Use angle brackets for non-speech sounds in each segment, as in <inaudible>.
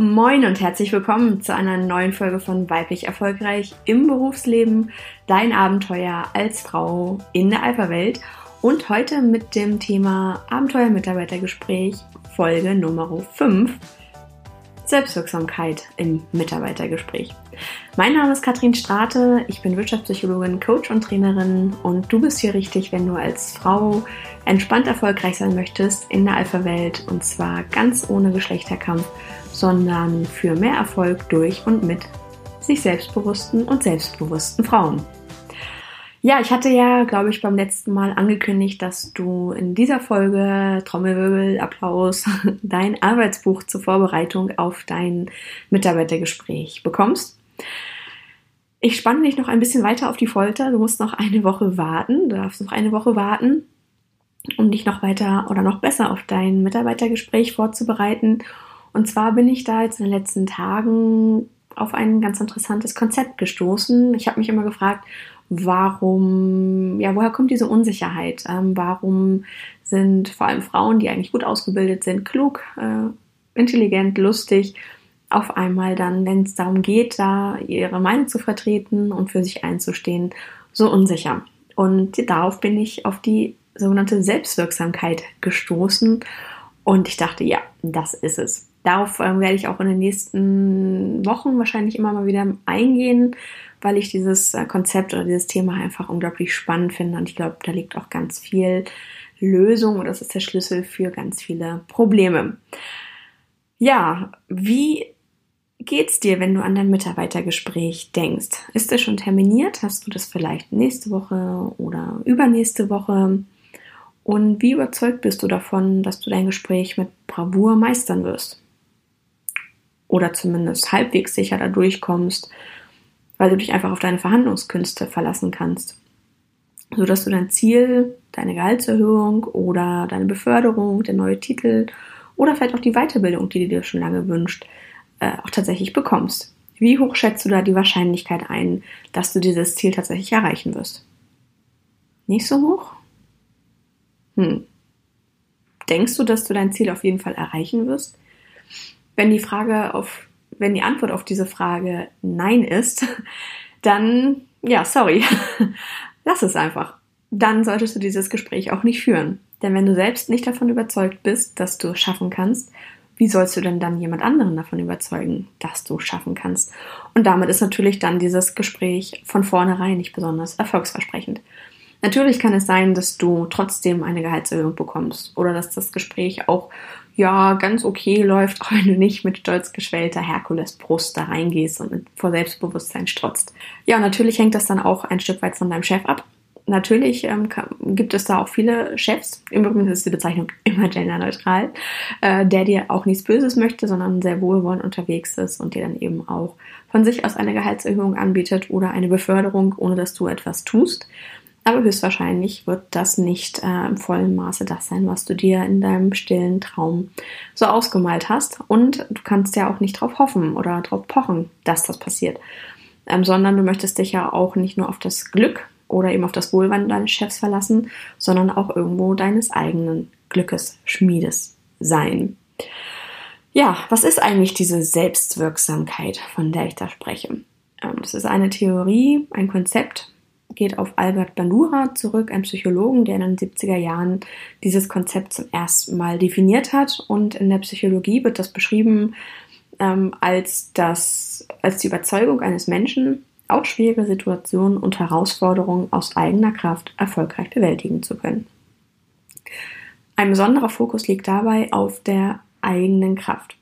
Moin und herzlich willkommen zu einer neuen Folge von Weiblich Erfolgreich im Berufsleben, dein Abenteuer als Frau in der Alpha-Welt. Und heute mit dem Thema Abenteuer-Mitarbeitergespräch Folge Nummer 5 Selbstwirksamkeit im Mitarbeitergespräch. Mein Name ist Katrin Strate, ich bin Wirtschaftspsychologin, Coach und Trainerin und du bist hier richtig, wenn du als Frau entspannt erfolgreich sein möchtest in der Alpha-Welt und zwar ganz ohne Geschlechterkampf, sondern für mehr Erfolg durch und mit sich selbstbewussten und selbstbewussten Frauen. Ja, ich hatte ja, glaube ich, beim letzten Mal angekündigt, dass du in dieser Folge Trommelwirbel, Applaus, <laughs> dein Arbeitsbuch zur Vorbereitung auf dein Mitarbeitergespräch bekommst. Ich spanne dich noch ein bisschen weiter auf die Folter. Du musst noch eine Woche warten. Du darfst noch eine Woche warten, um dich noch weiter oder noch besser auf dein Mitarbeitergespräch vorzubereiten. Und zwar bin ich da jetzt in den letzten Tagen auf ein ganz interessantes Konzept gestoßen. Ich habe mich immer gefragt, warum, ja, woher kommt diese Unsicherheit? Ähm, warum sind vor allem Frauen, die eigentlich gut ausgebildet sind, klug, äh, intelligent, lustig, auf einmal dann, wenn es darum geht, da ihre Meinung zu vertreten und für sich einzustehen, so unsicher. Und darauf bin ich auf die sogenannte Selbstwirksamkeit gestoßen und ich dachte, ja, das ist es. Darauf äh, werde ich auch in den nächsten Wochen wahrscheinlich immer mal wieder eingehen weil ich dieses äh, Konzept oder dieses Thema einfach unglaublich spannend finde. Und ich glaube, da liegt auch ganz viel Lösung und das ist der Schlüssel für ganz viele Probleme. Ja, wie geht's dir, wenn du an dein Mitarbeitergespräch denkst? Ist es schon terminiert? Hast du das vielleicht nächste Woche oder übernächste Woche? Und wie überzeugt bist du davon, dass du dein Gespräch mit Bravour meistern wirst? Oder zumindest halbwegs sicher da durchkommst weil du dich einfach auf deine Verhandlungskünste verlassen kannst. Sodass du dein Ziel, deine Gehaltserhöhung oder deine Beförderung, der neue Titel oder vielleicht auch die Weiterbildung, die du dir schon lange wünscht, äh, auch tatsächlich bekommst. Wie hoch schätzt du da die Wahrscheinlichkeit ein, dass du dieses Ziel tatsächlich erreichen wirst? Nicht so hoch? Hm. Denkst du, dass du dein Ziel auf jeden Fall erreichen wirst? Wenn die Frage auf wenn die Antwort auf diese Frage Nein ist, <laughs> dann, ja, sorry, <laughs> lass es einfach. Dann solltest du dieses Gespräch auch nicht führen. Denn wenn du selbst nicht davon überzeugt bist, dass du es schaffen kannst, wie sollst du denn dann jemand anderen davon überzeugen, dass du schaffen kannst? Und damit ist natürlich dann dieses Gespräch von vornherein nicht besonders erfolgsversprechend. Natürlich kann es sein, dass du trotzdem eine Gehaltserhöhung bekommst oder dass das Gespräch auch ja ganz okay läuft, <laughs> auch wenn du nicht mit stolz geschwellter Herkulesbrust da reingehst und vor Selbstbewusstsein strotzt. Ja, natürlich hängt das dann auch ein Stück weit von deinem Chef ab. Natürlich ähm, gibt es da auch viele Chefs, im Übrigen ist die Bezeichnung immer genderneutral, äh, der dir auch nichts Böses möchte, sondern sehr wohlwollend unterwegs ist und dir dann eben auch von sich aus eine Gehaltserhöhung anbietet oder eine Beförderung, ohne dass du etwas tust. Aber höchstwahrscheinlich wird das nicht äh, im vollen Maße das sein, was du dir in deinem stillen Traum so ausgemalt hast. Und du kannst ja auch nicht darauf hoffen oder darauf pochen, dass das passiert. Ähm, sondern du möchtest dich ja auch nicht nur auf das Glück oder eben auf das Wohlwand deines Chefs verlassen, sondern auch irgendwo deines eigenen Glückes Schmiedes sein. Ja, was ist eigentlich diese Selbstwirksamkeit, von der ich da spreche? Ähm, das ist eine Theorie, ein Konzept, geht auf Albert Bandura zurück, ein Psychologen, der in den 70er Jahren dieses Konzept zum ersten Mal definiert hat. Und in der Psychologie wird das beschrieben ähm, als, das, als die Überzeugung eines Menschen, auch schwierige Situationen und Herausforderungen aus eigener Kraft erfolgreich bewältigen zu können. Ein besonderer Fokus liegt dabei auf der eigenen Kraft.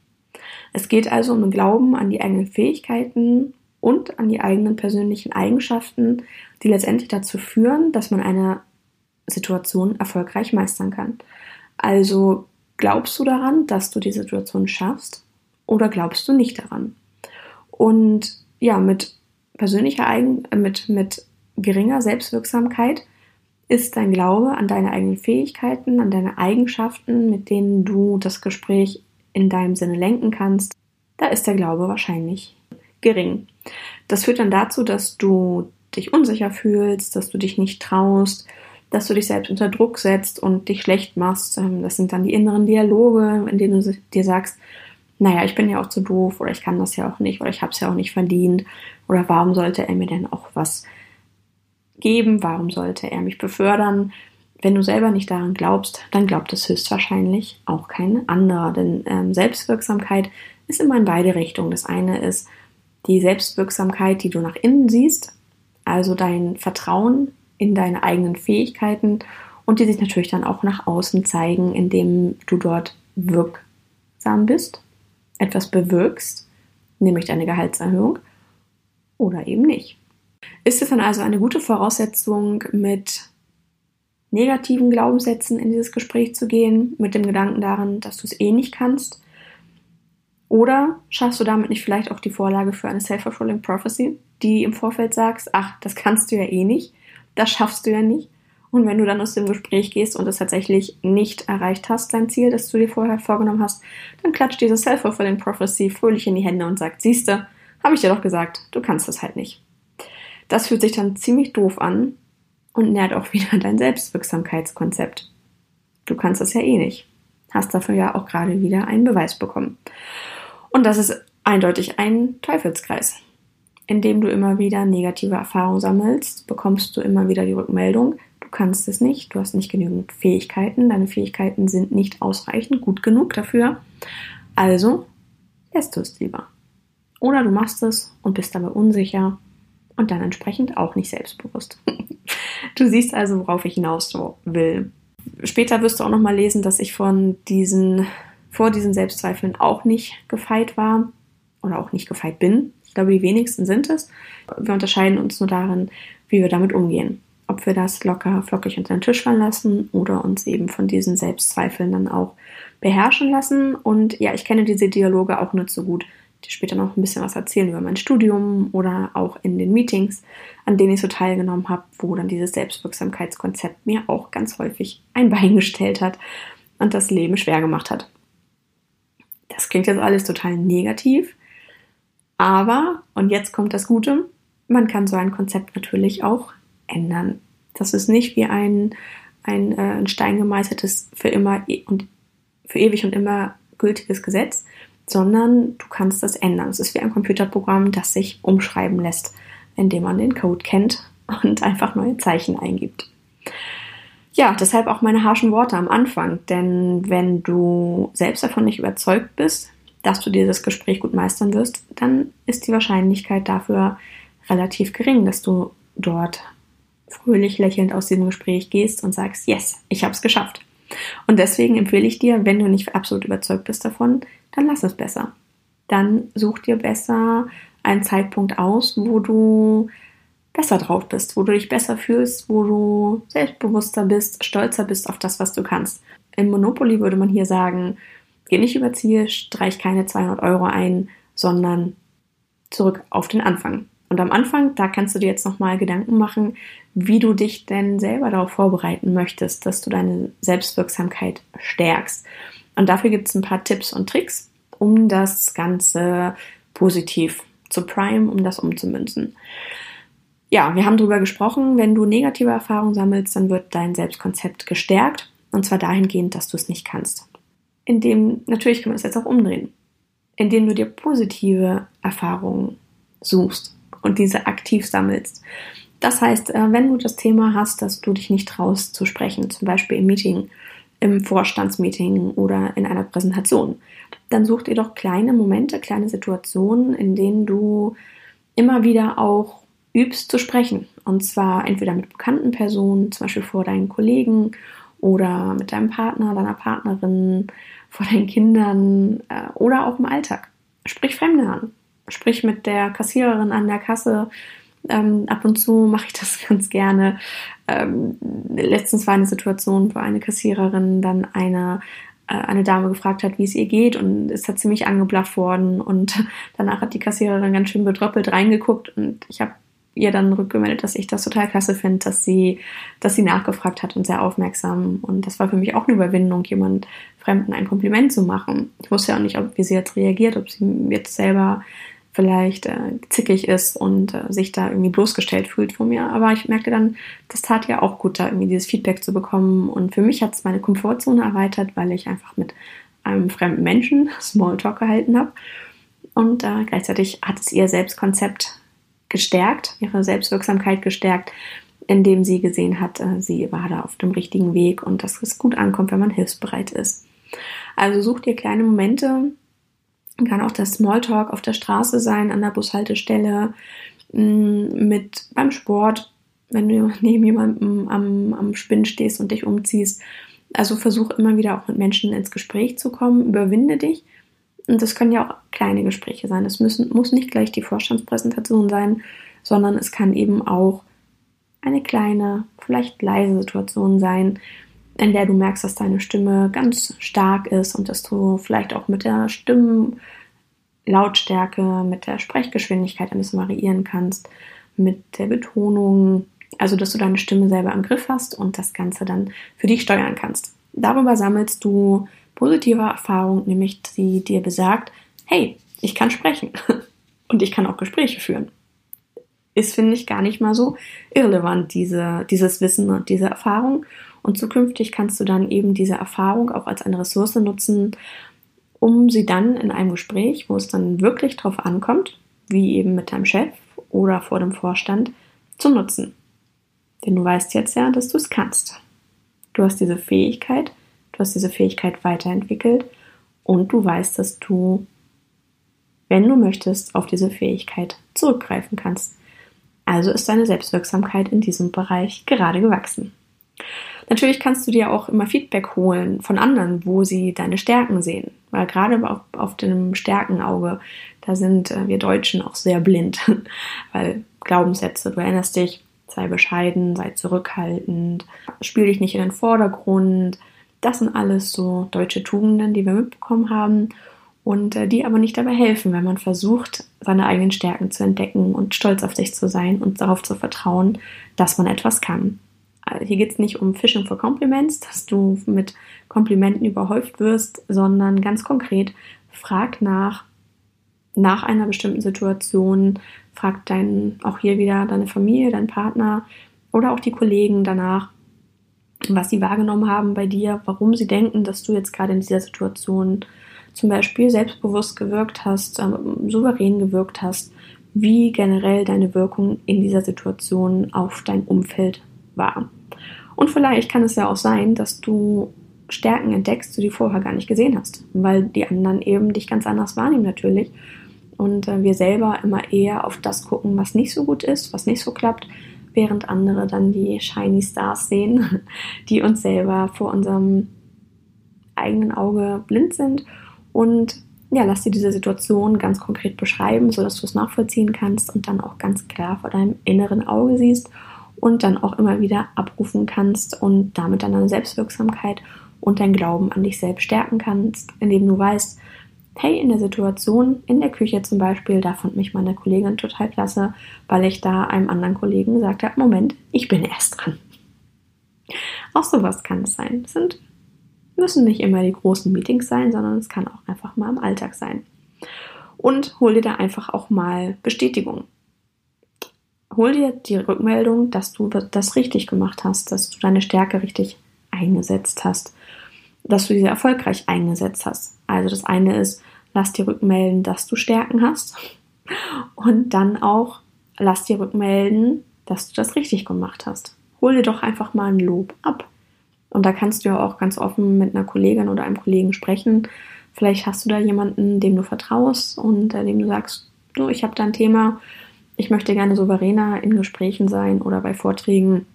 Es geht also um den Glauben an die eigenen Fähigkeiten und an die eigenen persönlichen Eigenschaften, die letztendlich dazu führen, dass man eine Situation erfolgreich meistern kann. Also glaubst du daran, dass du die Situation schaffst oder glaubst du nicht daran? Und ja, mit persönlicher Eigen, äh, mit, mit geringer Selbstwirksamkeit ist dein Glaube an deine eigenen Fähigkeiten, an deine Eigenschaften, mit denen du das Gespräch in deinem Sinne lenken kannst, da ist der Glaube wahrscheinlich gering. Das führt dann dazu, dass du dich unsicher fühlst, dass du dich nicht traust, dass du dich selbst unter Druck setzt und dich schlecht machst. Ähm, das sind dann die inneren Dialoge, in denen du dir sagst, naja, ich bin ja auch zu doof oder ich kann das ja auch nicht oder ich habe es ja auch nicht verdient oder warum sollte er mir denn auch was geben, warum sollte er mich befördern. Wenn du selber nicht daran glaubst, dann glaubt es höchstwahrscheinlich auch kein anderer. Denn ähm, Selbstwirksamkeit ist immer in beide Richtungen. Das eine ist die Selbstwirksamkeit, die du nach innen siehst, also dein Vertrauen in deine eigenen Fähigkeiten und die sich natürlich dann auch nach außen zeigen, indem du dort wirksam bist, etwas bewirkst, nämlich deine Gehaltserhöhung oder eben nicht. Ist es dann also eine gute Voraussetzung, mit negativen Glaubenssätzen in dieses Gespräch zu gehen, mit dem Gedanken daran, dass du es eh nicht kannst? Oder schaffst du damit nicht vielleicht auch die Vorlage für eine Self-Fulfilling Prophecy, die im Vorfeld sagst, ach, das kannst du ja eh nicht, das schaffst du ja nicht. Und wenn du dann aus dem Gespräch gehst und es tatsächlich nicht erreicht hast, dein Ziel, das du dir vorher vorgenommen hast, dann klatscht diese Self-Fulfilling Prophecy fröhlich in die Hände und sagt, siehste, habe ich dir doch gesagt, du kannst das halt nicht. Das fühlt sich dann ziemlich doof an und nährt auch wieder <laughs> dein Selbstwirksamkeitskonzept. Du kannst das ja eh nicht. Hast dafür ja auch gerade wieder einen Beweis bekommen. Und das ist eindeutig ein Teufelskreis. Indem du immer wieder negative Erfahrungen sammelst, bekommst du immer wieder die Rückmeldung, du kannst es nicht, du hast nicht genügend Fähigkeiten, deine Fähigkeiten sind nicht ausreichend gut genug dafür. Also lässt du es lieber. Oder du machst es und bist dabei unsicher und dann entsprechend auch nicht selbstbewusst. <laughs> du siehst also, worauf ich hinaus will. Später wirst du auch noch mal lesen, dass ich von diesen, vor diesen Selbstzweifeln auch nicht gefeit war oder auch nicht gefeit bin. Ich glaube, die wenigsten sind es. Wir unterscheiden uns nur darin, wie wir damit umgehen. Ob wir das locker, flockig unter den Tisch fallen lassen oder uns eben von diesen Selbstzweifeln dann auch beherrschen lassen. Und ja, ich kenne diese Dialoge auch nicht so gut, dir später noch ein bisschen was erzählen über mein Studium oder auch in den Meetings, an denen ich so teilgenommen habe, wo dann dieses Selbstwirksamkeitskonzept mir auch ganz häufig ein Bein gestellt hat und das Leben schwer gemacht hat. Das klingt jetzt alles total negativ, aber, und jetzt kommt das Gute, man kann so ein Konzept natürlich auch ändern. Das ist nicht wie ein, ein, äh, ein Stein gemeißeltes für immer e-, und für ewig und immer gültiges Gesetz, sondern du kannst das ändern. Es ist wie ein Computerprogramm, das sich umschreiben lässt, indem man den Code kennt und einfach neue Zeichen eingibt. Ja, deshalb auch meine harschen Worte am Anfang, denn wenn du selbst davon nicht überzeugt bist, dass du dieses Gespräch gut meistern wirst, dann ist die Wahrscheinlichkeit dafür relativ gering, dass du dort fröhlich lächelnd aus diesem Gespräch gehst und sagst, yes, ich habe es geschafft. Und deswegen empfehle ich dir, wenn du nicht absolut überzeugt bist davon, dann lass es besser. Dann such dir besser einen Zeitpunkt aus, wo du besser drauf bist, wo du dich besser fühlst, wo du selbstbewusster bist, stolzer bist auf das, was du kannst. Im Monopoly würde man hier sagen, geh nicht über Ziel, streich keine 200 Euro ein, sondern zurück auf den Anfang. Und am Anfang, da kannst du dir jetzt nochmal Gedanken machen, wie du dich denn selber darauf vorbereiten möchtest, dass du deine Selbstwirksamkeit stärkst. Und dafür gibt es ein paar Tipps und Tricks, um das Ganze positiv zu prime, um das umzumünzen. Ja, wir haben darüber gesprochen, wenn du negative Erfahrungen sammelst, dann wird dein Selbstkonzept gestärkt. Und zwar dahingehend, dass du es nicht kannst. Indem, natürlich kann man es jetzt auch umdrehen, indem du dir positive Erfahrungen suchst und diese aktiv sammelst. Das heißt, äh, wenn du das Thema hast, dass du dich nicht traust zu sprechen, zum Beispiel im Meeting, im Vorstandsmeeting oder in einer Präsentation, dann such dir doch kleine Momente, kleine Situationen, in denen du immer wieder auch übst zu sprechen. Und zwar entweder mit bekannten Personen, zum Beispiel vor deinen Kollegen oder mit deinem Partner, deiner Partnerin, vor deinen Kindern äh, oder auch im Alltag. Sprich Fremde an. Sprich mit der Kassiererin an der Kasse. Ähm, ab und zu mache ich das <laughs> ganz gerne. Ähm, letztens war eine Situation, wo eine Kassiererin dann eine äh, eine Dame gefragt hat, wie es ihr geht und ist da ziemlich angeblafft worden und <laughs> danach hat die Kassiererin ganz schön betröppelt reingeguckt und ich habe ihr dann rückgemeldet, dass ich das total klasse finde, dass sie, dass sie nachgefragt hat und sehr aufmerksam. Und das war für mich auch eine Überwindung, jemand Fremden ein Kompliment zu machen. Ich wusste ja auch nicht, ob, wie sie jetzt reagiert, ob sie jetzt selber vielleicht äh, zickig ist und äh, sich da irgendwie bloßgestellt fühlt von mir. Aber ich merkte dann, das tat ja auch gut, da irgendwie dieses Feedback zu bekommen. Und für mich hat es meine Komfortzone erweitert, weil ich einfach mit einem fremden Menschen <laughs> Smalltalk gehalten habe. Und äh, gleichzeitig hat es ihr Selbstkonzept gestärkt, ihre Selbstwirksamkeit gestärkt, indem sie gesehen hat, äh, sie war da auf dem richtigen Weg und dass es gut ankommt, wenn man hilfsbereit ist. Also such dir kleine Momente, kann auch das Smalltalk auf der Straße sein, an der Bushaltestelle, mm, mit beim Sport, wenn du <laughs> neben jemandem am, am Spinn stehst und dich umziehst. Also versuch immer wieder auch mit Menschen ins Gespräch zu kommen, überwinde dich. Und das können ja auch kleine Gespräche sein. Es müssen, muss nicht gleich die Vorstandspräsentation sein, sondern es kann eben auch eine kleine, vielleicht leise Situation sein, in der du merkst, dass deine Stimme ganz stark ist und dass du vielleicht auch mit der Stimmenlautstärke, mit der Sprechgeschwindigkeit ein bisschen variieren kannst, mit der Betonung, also dass du deine Stimme selber im Griff hast und das Ganze dann für dich steuern kannst. Darüber sammelst du positive Erfahrung, nämlich die dir besagt, hey, ich kann sprechen <laughs> und ich kann auch Gespräche führen ist, finde ich, gar nicht mal so irrelevant, diese, dieses Wissen und diese Erfahrung. Und zukünftig kannst du dann eben diese Erfahrung auch als eine Ressource nutzen, um sie dann in einem Gespräch, wo es dann wirklich drauf ankommt, wie eben mit deinem Chef oder vor dem Vorstand, zu nutzen. Denn du weißt jetzt ja, dass du es kannst. Du hast diese Fähigkeit, du hast diese Fähigkeit weiterentwickelt und du weißt, dass du, wenn du möchtest, auf diese Fähigkeit zurückgreifen kannst. Also ist deine Selbstwirksamkeit in diesem Bereich gerade gewachsen. Natürlich kannst du dir auch immer Feedback holen von anderen, wo sie deine Stärken sehen. Weil gerade auf, auf dem Stärkenauge, da sind äh, wir Deutschen auch sehr blind. <laughs> Weil Glaubenssätze, du erinnerst dich, sei bescheiden, sei zurückhaltend, spiel dich nicht in den Vordergrund. Das sind alles so deutsche Tugenden, die wir mitbekommen haben und äh, die aber nicht dabei helfen, wenn man versucht, seine eigenen Stärken zu entdecken und stolz auf sich zu sein und darauf zu vertrauen, dass man etwas kann. Also hier geht es nicht um Fishing for Compliments, dass du mit Komplimenten überhäuft wirst, sondern ganz konkret frag nach, nach einer bestimmten Situation, frag dein, auch hier wieder deine Familie, dein Partner oder auch die Kollegen danach, was sie wahrgenommen haben bei dir, warum sie denken, dass du jetzt gerade in dieser Situation zum Beispiel selbstbewusst gewirkt hast, ähm, souverän gewirkt hast, wie generell deine Wirkung in dieser Situation auf dein Umfeld war. Und vielleicht kann es ja auch sein, dass du Stärken entdeckst, die du vorher gar nicht gesehen hast, weil die anderen eben dich ganz anders wahrnehmen natürlich. Und äh, wir selber immer eher auf das gucken, was nicht so gut ist, was nicht so klappt, während andere dann die Shiny Stars sehen, <laughs> die uns selber vor unserem eigenen Auge blind sind und ja, lass dir diese Situation ganz konkret beschreiben, sodass du es nachvollziehen kannst und dann auch ganz klar vor deinem inneren Auge siehst und dann auch immer wieder abrufen kannst und damit deine Selbstwirksamkeit und dein Glauben an dich selbst stärken kannst, indem du weißt, hey, in der Situation, in der Küche zum Beispiel, da fand mich meine Kollegin total klasse, weil ich da einem anderen Kollegen gesagt habe, Moment, ich bin erst dran. Auch sowas kann es sein. Das sind Müssen nicht immer die großen Meetings sein, sondern es kann auch einfach mal im Alltag sein. Und hol dir da einfach auch mal Bestätigung. Hol dir die Rückmeldung, dass du das richtig gemacht hast, dass du deine Stärke richtig eingesetzt hast, dass du sie erfolgreich eingesetzt hast. Also das eine ist, lass dir rückmelden, dass du Stärken hast. Und dann auch, lass dir rückmelden, dass du das richtig gemacht hast. Hol dir doch einfach mal ein Lob ab. Und da kannst du ja auch ganz offen mit einer Kollegin oder einem Kollegen sprechen. Vielleicht hast du da jemanden, dem du vertraust und äh, dem du sagst, du, ich habe da ein Thema, ich möchte gerne souveräner in Gesprächen sein oder bei Vorträgen.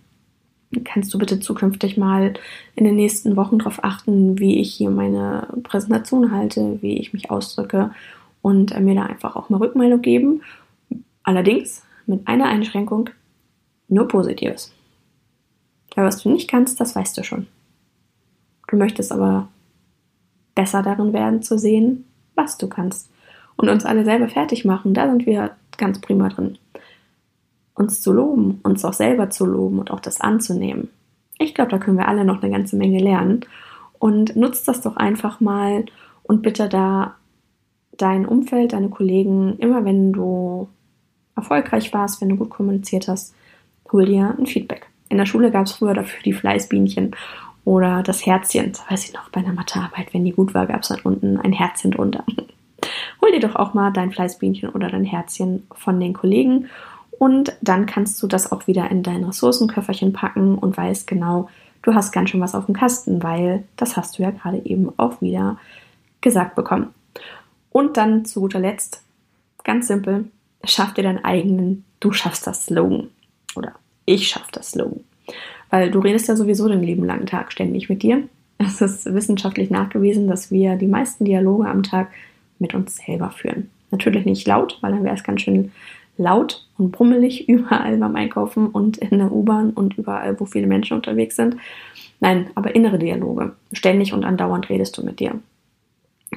Kannst du bitte zukünftig mal in den nächsten Wochen darauf achten, wie ich hier meine Präsentation halte, wie ich mich ausdrücke und äh, mir da einfach auch mal Rückmeldung geben. Allerdings mit einer Einschränkung, nur Positives. Ja, was du nicht kannst, das weißt du schon. Du möchtest aber besser darin werden zu sehen, was du kannst. Und uns alle selber fertig machen, da sind wir ganz prima drin. Uns zu loben, uns auch selber zu loben und auch das anzunehmen. Ich glaube, da können wir alle noch eine ganze Menge lernen. Und nutzt das doch einfach mal und bitte da dein Umfeld, deine Kollegen, immer wenn du erfolgreich warst, wenn du gut kommuniziert hast, hol dir ein Feedback. In der Schule gab es früher dafür die Fleißbienchen. Oder das Herzchen, das weiß ich noch, bei einer Mathearbeit, wenn die gut war, gab es dann unten ein Herzchen drunter. Hol dir doch auch mal dein Fleißbienchen oder dein Herzchen von den Kollegen und dann kannst du das auch wieder in dein Ressourcenköfferchen packen und weißt genau, du hast ganz schön was auf dem Kasten, weil das hast du ja gerade eben auch wieder gesagt bekommen. Und dann zu guter Letzt, ganz simpel, schaff dir deinen eigenen Du schaffst das Slogan. Oder ich schaff das Slogan. Weil du redest ja sowieso den lieben langen Tag ständig mit dir. Es ist wissenschaftlich nachgewiesen, dass wir die meisten Dialoge am Tag mit uns selber führen. Natürlich nicht laut, weil dann wäre es ganz schön laut und brummelig <laughs> überall beim Einkaufen und in der U-Bahn und überall, wo viele Menschen unterwegs sind. Nein, aber innere Dialoge. Ständig und andauernd redest du mit dir.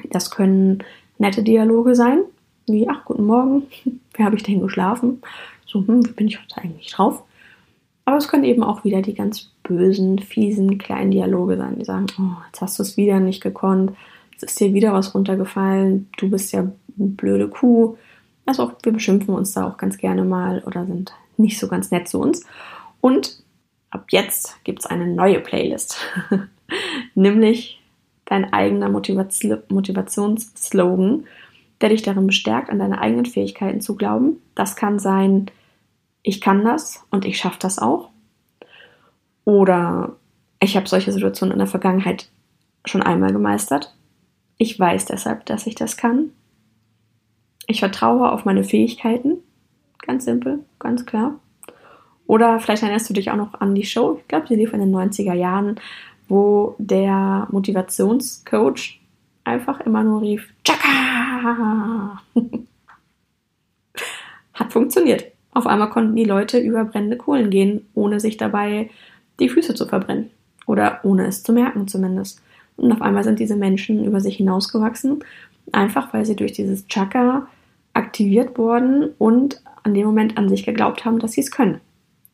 Das können nette Dialoge sein, wie, ach, guten Morgen, <laughs> wie habe ich denn geschlafen? So, hm, wie bin ich heute eigentlich drauf? Aber es können eben auch wieder die ganz bösen, fiesen, kleinen Dialoge sein, die sagen, oh, jetzt hast du es wieder nicht gekonnt, jetzt ist dir wieder was runtergefallen, du bist ja eine blöde Kuh, also auch, wir beschimpfen uns da auch ganz gerne mal oder sind nicht so ganz nett zu uns. Und ab jetzt gibt es eine neue Playlist, <laughs> nämlich dein eigener Motivationsslogan, der dich darin bestärkt, an deine eigenen Fähigkeiten zu glauben. Das kann sein, ich kann das und ich schaffe das auch. Oder ich habe solche Situationen in der Vergangenheit schon einmal gemeistert. Ich weiß deshalb, dass ich das kann. Ich vertraue auf meine Fähigkeiten. Ganz simpel, ganz klar. Oder vielleicht erinnerst du dich auch noch an die Show, ich glaube, sie lief in den 90er Jahren, wo der Motivationscoach einfach immer nur rief, Chaka! <laughs> Hat funktioniert. Auf einmal konnten die Leute über brennende Kohlen gehen, ohne sich dabei die Füße zu verbrennen. Oder ohne es zu merken zumindest. Und auf einmal sind diese Menschen über sich hinausgewachsen, einfach weil sie durch dieses Chaka aktiviert worden und an dem Moment an sich geglaubt haben, dass sie es können.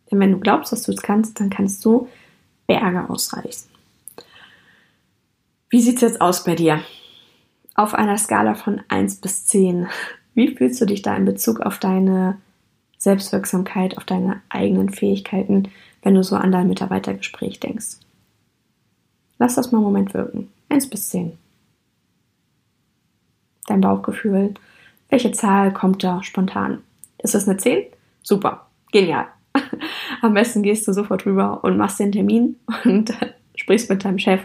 Denn wenn du glaubst, dass du es kannst, dann kannst du Berge ausreißen. Wie sieht es jetzt aus bei dir? Auf einer Skala von 1 bis 10, wie fühlst du dich da in Bezug auf deine Selbstwirksamkeit, auf deine eigenen Fähigkeiten, wenn du so an dein Mitarbeitergespräch denkst? Lass das mal einen Moment wirken. 1 bis 10. Dein Bauchgefühl, welche Zahl kommt da spontan? Ist das eine 10? Super, genial. <laughs> Am besten gehst du sofort rüber und machst den Termin und <laughs> sprichst mit deinem Chef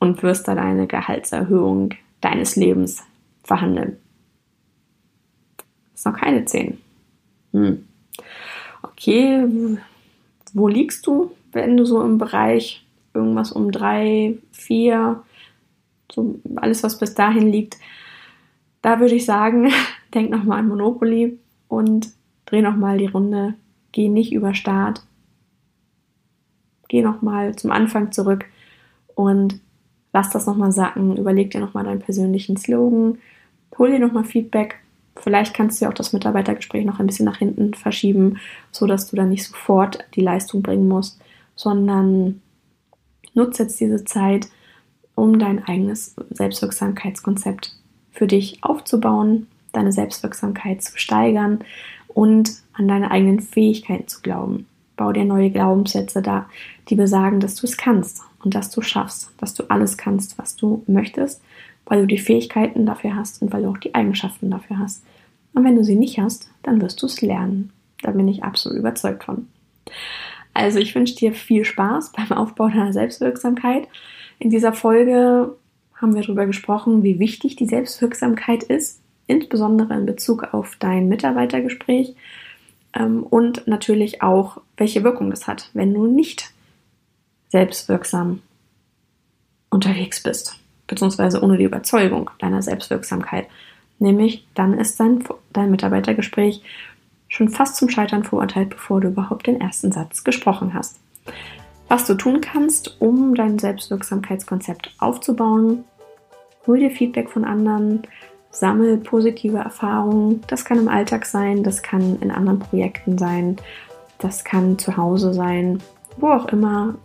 und wirst dann eine Gehaltserhöhung deines Lebens verhandeln. Ist noch keine 10. Hm. Okay, wo liegst du, wenn du so im Bereich irgendwas um 3, 4, so alles, was bis dahin liegt, da würde ich sagen, <laughs> denk nochmal an Monopoly und dreh nochmal die Runde. Geh nicht über Start. Geh nochmal zum Anfang zurück und lass das nochmal sacken. Überleg dir nochmal deinen persönlichen Slogan. Hol dir nochmal Feedback. Vielleicht kannst du ja auch das Mitarbeitergespräch noch ein bisschen nach hinten verschieben, sodass du dann nicht sofort die Leistung bringen musst, sondern nutze jetzt diese Zeit, um dein eigenes Selbstwirksamkeitskonzept für dich aufzubauen, deine Selbstwirksamkeit zu steigern und an deine eigenen Fähigkeiten zu glauben. Bau dir neue Glaubenssätze da, die besagen, dass du es kannst und dass du schaffst, dass du alles kannst, was du möchtest, weil du die Fähigkeiten dafür hast und weil du auch die Eigenschaften dafür hast. Und wenn du sie nicht hast, dann wirst du es lernen. Da bin ich absolut überzeugt von. Also ich wünsche dir viel Spaß beim Aufbau deiner Selbstwirksamkeit. In dieser Folge haben wir darüber gesprochen, wie wichtig die Selbstwirksamkeit ist, insbesondere in Bezug auf dein Mitarbeitergespräch ähm, und natürlich auch, welche Wirkung das hat, wenn du nicht selbstwirksam unterwegs bist, beziehungsweise ohne die Überzeugung deiner Selbstwirksamkeit. Nämlich dann ist dein, dein Mitarbeitergespräch schon fast zum Scheitern verurteilt, bevor du überhaupt den ersten Satz gesprochen hast. Was du tun kannst, um dein Selbstwirksamkeitskonzept aufzubauen, hol dir Feedback von anderen, sammel positive Erfahrungen. Das kann im Alltag sein, das kann in anderen Projekten sein, das kann zu Hause sein, wo auch immer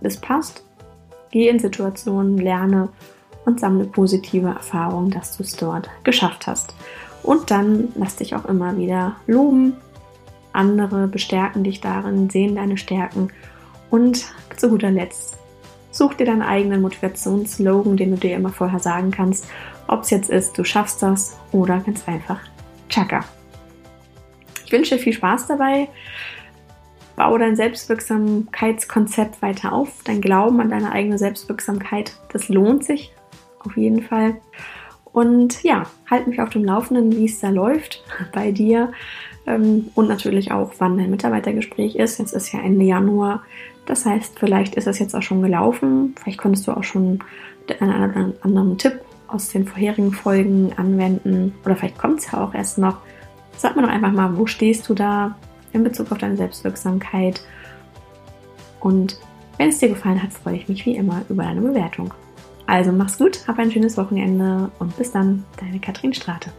es passt. Geh in Situationen, lerne und sammle positive Erfahrungen, dass du es dort geschafft hast. Und dann lass dich auch immer wieder loben. Andere bestärken dich darin, sehen deine Stärken und zu guter Letzt Such dir deinen eigenen Motivationsslogan, den du dir immer vorher sagen kannst, ob es jetzt ist, du schaffst das oder ganz einfach Chaka. Ich wünsche dir viel Spaß dabei. Bau dein Selbstwirksamkeitskonzept weiter auf. Dein Glauben an deine eigene Selbstwirksamkeit, das lohnt sich auf jeden Fall. Und ja, halt mich auf dem Laufenden, wie es da läuft <laughs> bei dir. Ähm, und natürlich auch, wann dein Mitarbeitergespräch ist. Jetzt ist ja Ende Januar. Das heißt, vielleicht ist es jetzt auch schon gelaufen. Vielleicht konntest du auch schon einen anderen Tipp aus den vorherigen Folgen anwenden. Oder vielleicht kommt es ja auch erst noch. Sag mir doch einfach mal, wo stehst du da in Bezug auf deine Selbstwirksamkeit? Und wenn es dir gefallen hat, freue ich mich wie immer über deine Bewertung. Also mach's gut, hab ein schönes Wochenende und bis dann, deine Katrin Strate.